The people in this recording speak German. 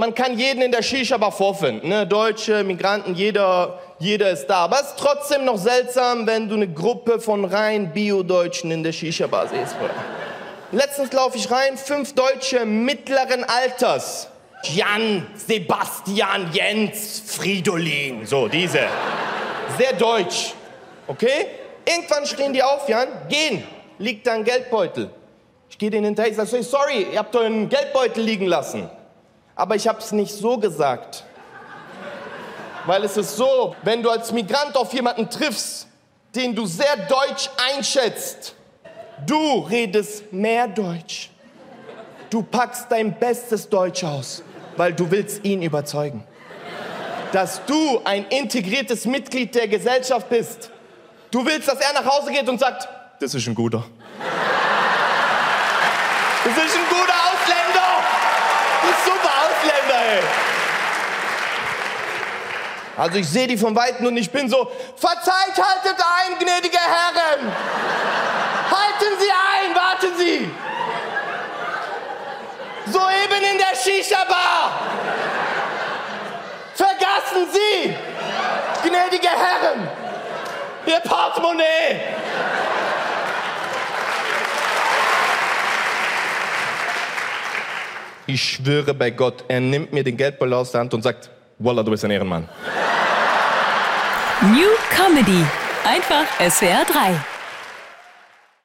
Man kann jeden in der Shisha-Bar vorfinden, ne? Deutsche, Migranten, jeder, jeder ist da. Aber es ist trotzdem noch seltsam, wenn du eine Gruppe von rein Bio-Deutschen in der Shisha-Bar siehst, Bruder. Letztens laufe ich rein, fünf Deutsche mittleren Alters. Jan, Sebastian, Jens, Fridolin, so diese. Sehr deutsch, okay? Irgendwann stehen die auf, Jan, gehen, liegt da ein Geldbeutel. Ich gehe denen hinterher, ich sage, sorry, ihr habt euren Geldbeutel liegen lassen. Aber ich habe es nicht so gesagt. Weil es ist so, wenn du als Migrant auf jemanden triffst, den du sehr deutsch einschätzt, du redest mehr Deutsch. Du packst dein bestes Deutsch aus, weil du willst ihn überzeugen. Dass du ein integriertes Mitglied der Gesellschaft bist. Du willst, dass er nach Hause geht und sagt, das ist ein guter. Das ist ein guter Ausländer. Das ist super Ausländer, ey. Also ich sehe die von Weitem und ich bin so, verzeiht, haltet ein, gnädige Herren. Halten Sie ein, warten Sie. Soeben in der Shisha-Bar. Vergassen Sie, gnädige Herren, Ihr Portemonnaie. Ich schwöre bei Gott, er nimmt mir den Geldbeutel aus der Hand und sagt, Wallah, du bist ein Ehrenmann. New Comedy. Einfach SWR 3.